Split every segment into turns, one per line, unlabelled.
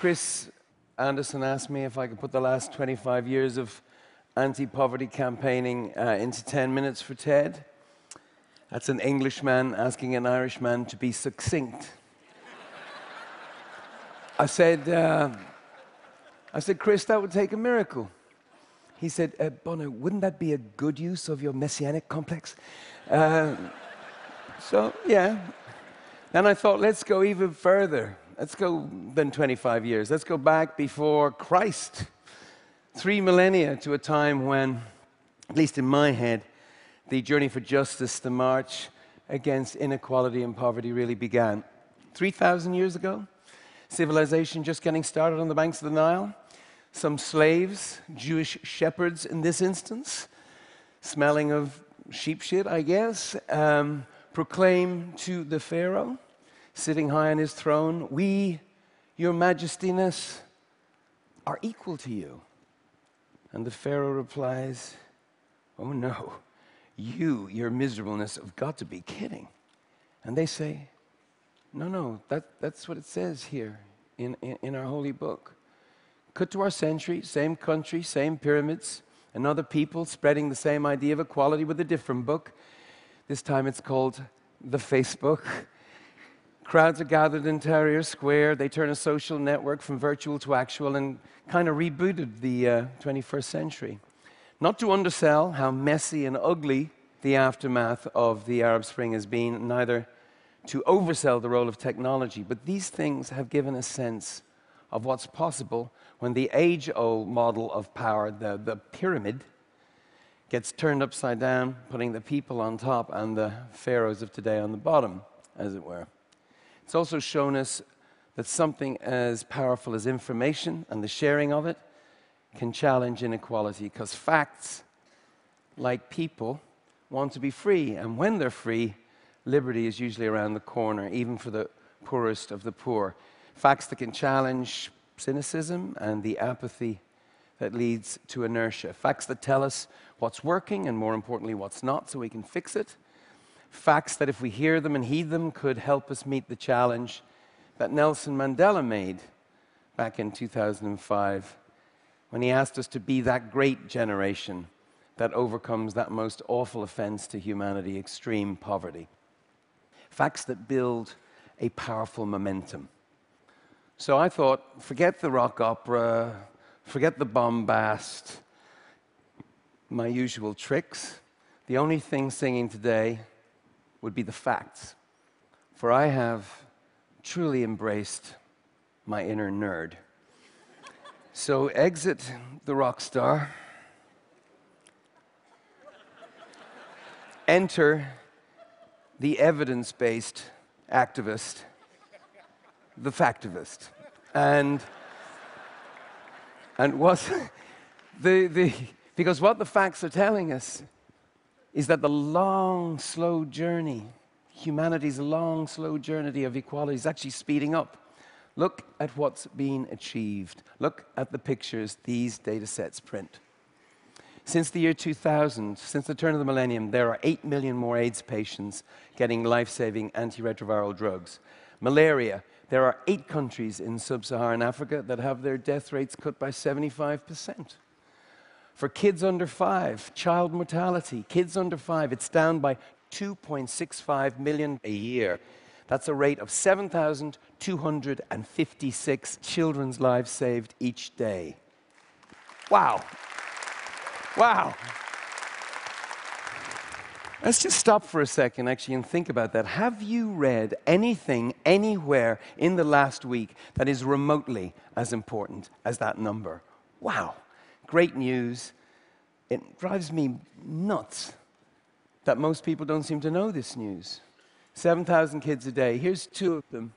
Chris Anderson asked me if I could put the last 25 years of anti poverty campaigning uh, into 10 minutes for TED. That's an Englishman asking an Irishman to be succinct. I said, uh, I said, Chris, that would take a miracle. He said, uh, Bono, wouldn't that be a good use of your messianic complex? Uh, so, yeah. Then I thought, let's go even further. Let's go than 25 years. Let's go back before Christ. Three millennia to a time when, at least in my head, the journey for justice, the march against inequality and poverty really began. 3,000 years ago, civilization just getting started on the banks of the Nile. Some slaves, Jewish shepherds in this instance, smelling of sheep shit, I guess, um, proclaim to the Pharaoh, sitting high on his throne, We, your majestiness, are equal to you. And the Pharaoh replies, Oh no, you, your miserableness, have got to be kidding. And they say, No, no, that, that's what it says here in, in, in our holy book. Cut to our century, same country, same pyramids, another people spreading the same idea of equality with a different book. This time it's called the Facebook. Crowds are gathered in Tahrir Square. They turn a social network from virtual to actual and kind of rebooted the uh, 21st century. Not to undersell how messy and ugly the aftermath of the Arab Spring has been, neither to oversell the role of technology, but these things have given a sense of what's possible when the age old model of power, the, the pyramid, gets turned upside down, putting the people on top and the pharaohs of today on the bottom, as it were. It's also shown us that something as powerful as information and the sharing of it can challenge inequality because facts, like people, want to be free. And when they're free, liberty is usually around the corner, even for the poorest of the poor. Facts that can challenge cynicism and the apathy that leads to inertia. Facts that tell us what's working and, more importantly, what's not, so we can fix it. Facts that, if we hear them and heed them, could help us meet the challenge that Nelson Mandela made back in 2005 when he asked us to be that great generation that overcomes that most awful offense to humanity, extreme poverty. Facts that build a powerful momentum. So I thought, forget the rock opera, forget the bombast, my usual tricks. The only thing singing today would be the facts. For I have truly embraced my inner nerd. So exit the rock star, enter the evidence based activist the factivist. And, and what the, the, because what the facts are telling us is that the long, slow journey, humanity's long, slow journey of equality is actually speeding up. Look at what's being achieved. Look at the pictures these data sets print. Since the year 2000, since the turn of the millennium, there are 8 million more AIDS patients getting life saving antiretroviral drugs. Malaria, there are eight countries in sub Saharan Africa that have their death rates cut by 75%. For kids under five, child mortality, kids under five, it's down by 2.65 million a year. That's a rate of 7,256 children's lives saved each day. Wow. Wow. Let's just stop for a second, actually, and think about that. Have you read anything anywhere in the last week that is remotely as important as that number? Wow. Great news. It drives me nuts that most people don't seem to know this news. 7,000 kids a day. Here's two of them.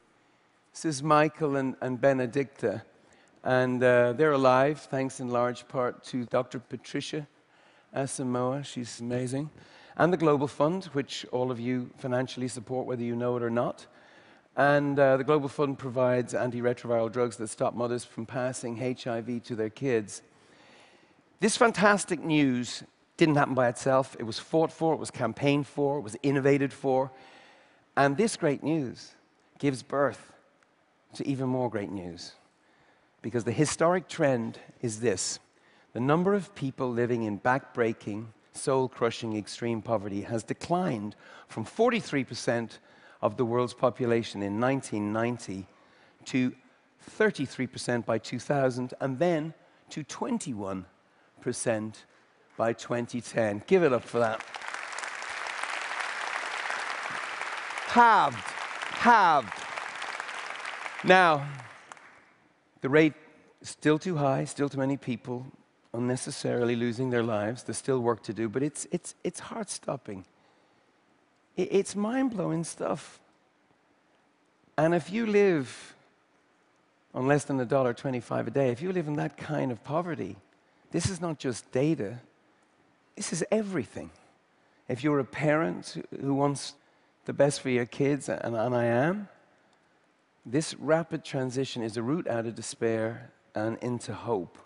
This is Michael and, and Benedicta. And uh, they're alive, thanks in large part to Dr. Patricia Asamoah. She's amazing and the Global Fund, which all of you financially support, whether you know it or not. And uh, the Global Fund provides antiretroviral drugs that stop mothers from passing HIV to their kids. This fantastic news didn't happen by itself. It was fought for, it was campaigned for, it was innovated for. And this great news gives birth to even more great news. because the historic trend is this the number of people living in backbreaking, soul crushing extreme poverty has declined from 43% of the world's population in 1990 to 33% by 2000, and then to 21% by 2010. Give it up for that. Halved. Halved. Now, the rate is still too high, still too many people unnecessarily losing their lives. There's still work to do, but it's, it's, it's heart stopping. It's mind blowing stuff. And if you live on less than $1.25 a day, if you live in that kind of poverty, this is not just data, this is everything. If you're a parent who wants the best for your kids, and, and I am, this rapid transition is a route out of despair and into hope.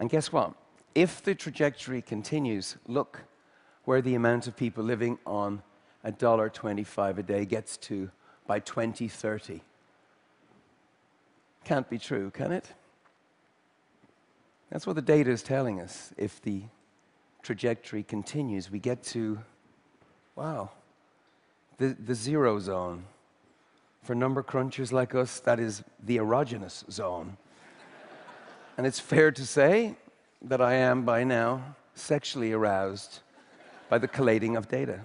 And guess what? If the trajectory continues, look where the amount of people living on $1.25 a day gets to by 2030. Can't be true, can it? That's what the data is telling us. If the trajectory continues, we get to, wow, the, the zero zone. For number crunchers like us, that is the erogenous zone. and it's fair to say that I am by now sexually aroused by the collating of data.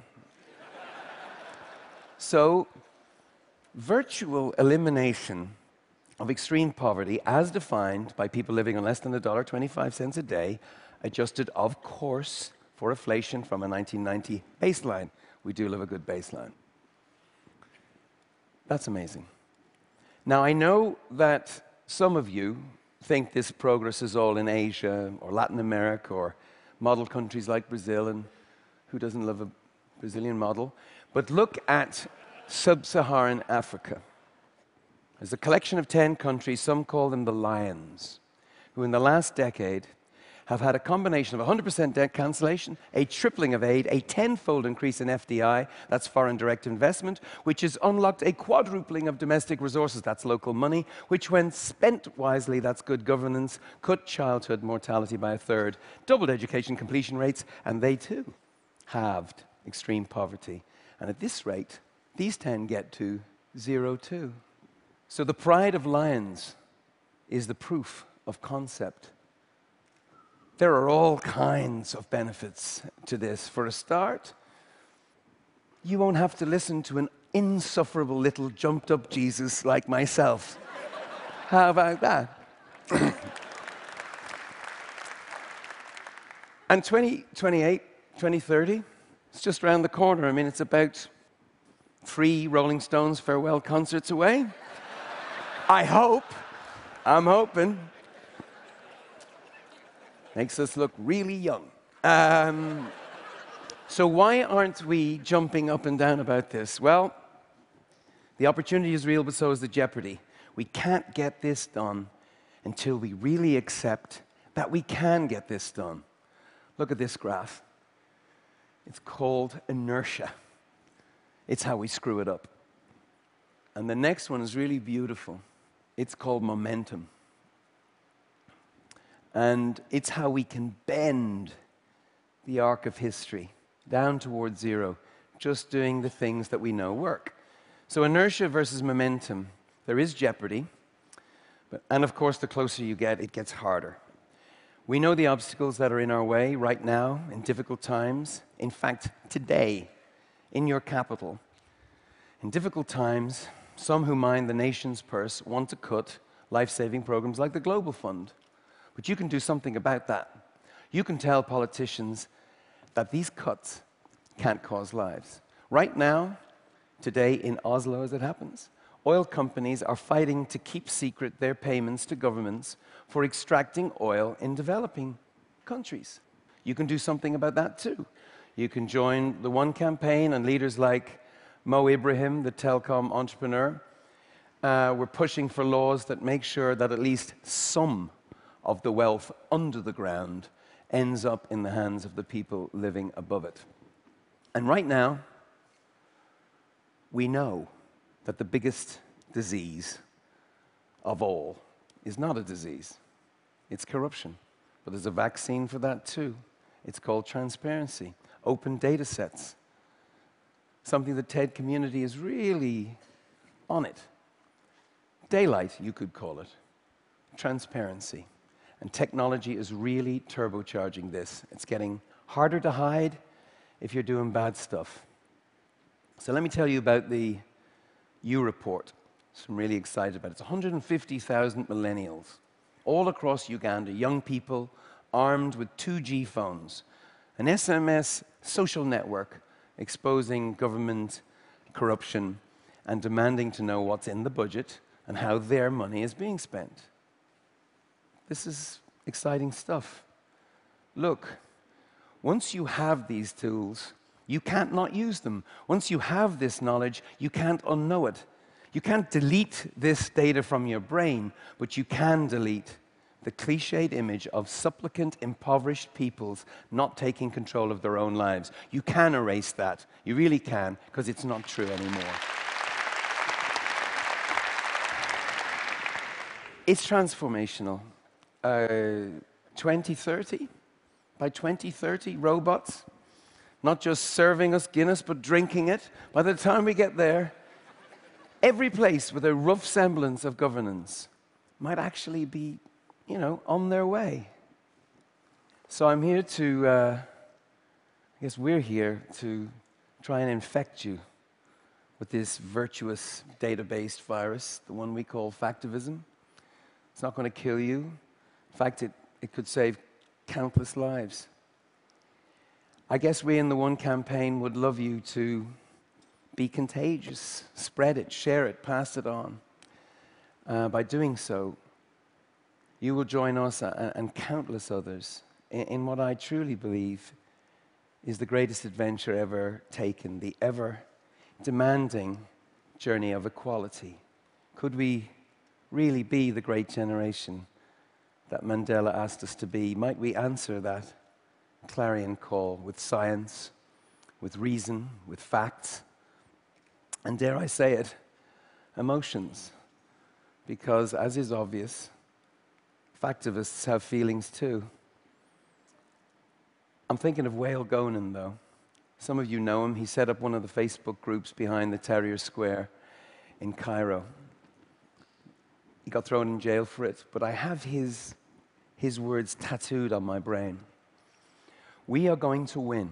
so, virtual elimination of extreme poverty, as defined by people living on less than $1.25 a day, adjusted, of course, for inflation from a 1990 baseline. We do love a good baseline. That's amazing. Now, I know that some of you think this progress is all in Asia or Latin America or model countries like Brazil, and who doesn't love a Brazilian model? But look at sub Saharan Africa. There's a collection of 10 countries, some call them the Lions, who in the last decade have had a combination of 100% debt cancellation, a tripling of aid, a tenfold increase in FDI, that's foreign direct investment, which has unlocked a quadrupling of domestic resources, that's local money, which, when spent wisely, that's good governance, cut childhood mortality by a third, doubled education completion rates, and they too halved extreme poverty. And at this rate, these 10 get to zero too. So the pride of lions is the proof of concept. There are all kinds of benefits to this. For a start, you won't have to listen to an insufferable little jumped up Jesus like myself. How about that? and 2028, 2030, it's just around the corner. I mean, it's about three Rolling Stones farewell concerts away. I hope. I'm hoping. Makes us look really young. Um, so, why aren't we jumping up and down about this? Well, the opportunity is real, but so is the jeopardy. We can't get this done until we really accept that we can get this done. Look at this graph. It's called inertia. It's how we screw it up. And the next one is really beautiful. It's called momentum. And it's how we can bend the arc of history down towards zero, just doing the things that we know work. So, inertia versus momentum, there is jeopardy. But, and of course, the closer you get, it gets harder. We know the obstacles that are in our way right now in difficult times. In fact, today, in your capital. In difficult times, some who mind the nation's purse want to cut life saving programs like the Global Fund. But you can do something about that. You can tell politicians that these cuts can't cause lives. Right now, today in Oslo, as it happens, oil companies are fighting to keep secret their payments to governments for extracting oil in developing countries. You can do something about that too. You can join the One campaign and leaders like Mo Ibrahim, the telecom entrepreneur. Uh, we're pushing for laws that make sure that at least some of the wealth under the ground ends up in the hands of the people living above it. And right now, we know that the biggest disease of all is not a disease, it's corruption. But there's a vaccine for that too. It's called transparency, open data sets. Something the TED community is really on it. Daylight, you could call it. Transparency. And technology is really turbocharging this. It's getting harder to hide if you're doing bad stuff. So let me tell you about the U report. So I'm really excited about it. It's 150,000 millennials all across Uganda, young people armed with 2G phones, an SMS social network exposing government corruption and demanding to know what's in the budget and how their money is being spent. This is exciting stuff. Look, once you have these tools, you can't not use them. Once you have this knowledge, you can't unknow it. You can't delete this data from your brain, but you can delete the cliched image of supplicant, impoverished peoples not taking control of their own lives. You can erase that. You really can, because it's not true anymore. it's transformational. Uh, 2030, by 2030, robots not just serving us Guinness, but drinking it. By the time we get there, every place with a rough semblance of governance might actually be, you know, on their way. So I'm here to, uh, I guess we're here to try and infect you with this virtuous data-based virus, the one we call factivism. It's not going to kill you. In fact, it, it could save countless lives. I guess we in the One campaign would love you to be contagious, spread it, share it, pass it on. Uh, by doing so, you will join us and, countless others in what I truly believe is the greatest adventure ever taken, the ever demanding journey of equality. Could we really be the great generation that Mandela asked us to be? Might we answer that? clarion call with science, with reason, with facts, and dare I say it, emotions. Because, as is obvious, factivists have feelings too. I'm thinking of Wael Ghonim, though. Some of you know him. He set up one of the Facebook groups behind the Tahrir Square in Cairo. He got thrown in jail for it, but I have his, his words tattooed on my brain. We are going to win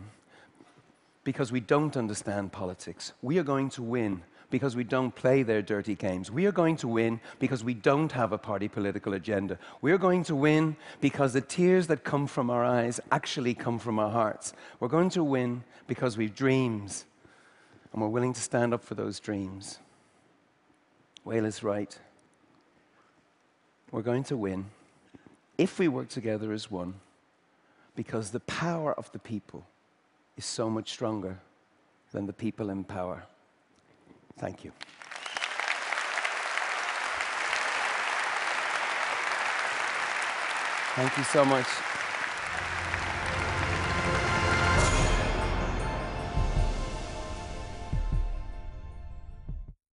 because we don't understand politics. We are going to win because we don't play their dirty games. We are going to win because we don't have a party political agenda. We are going to win because the tears that come from our eyes actually come from our hearts. We're going to win because we've dreams and we're willing to stand up for those dreams. Wael is right. We're going to win if we work together as one because the power of the people is so much stronger than the people in power. Thank you. Thank you so much.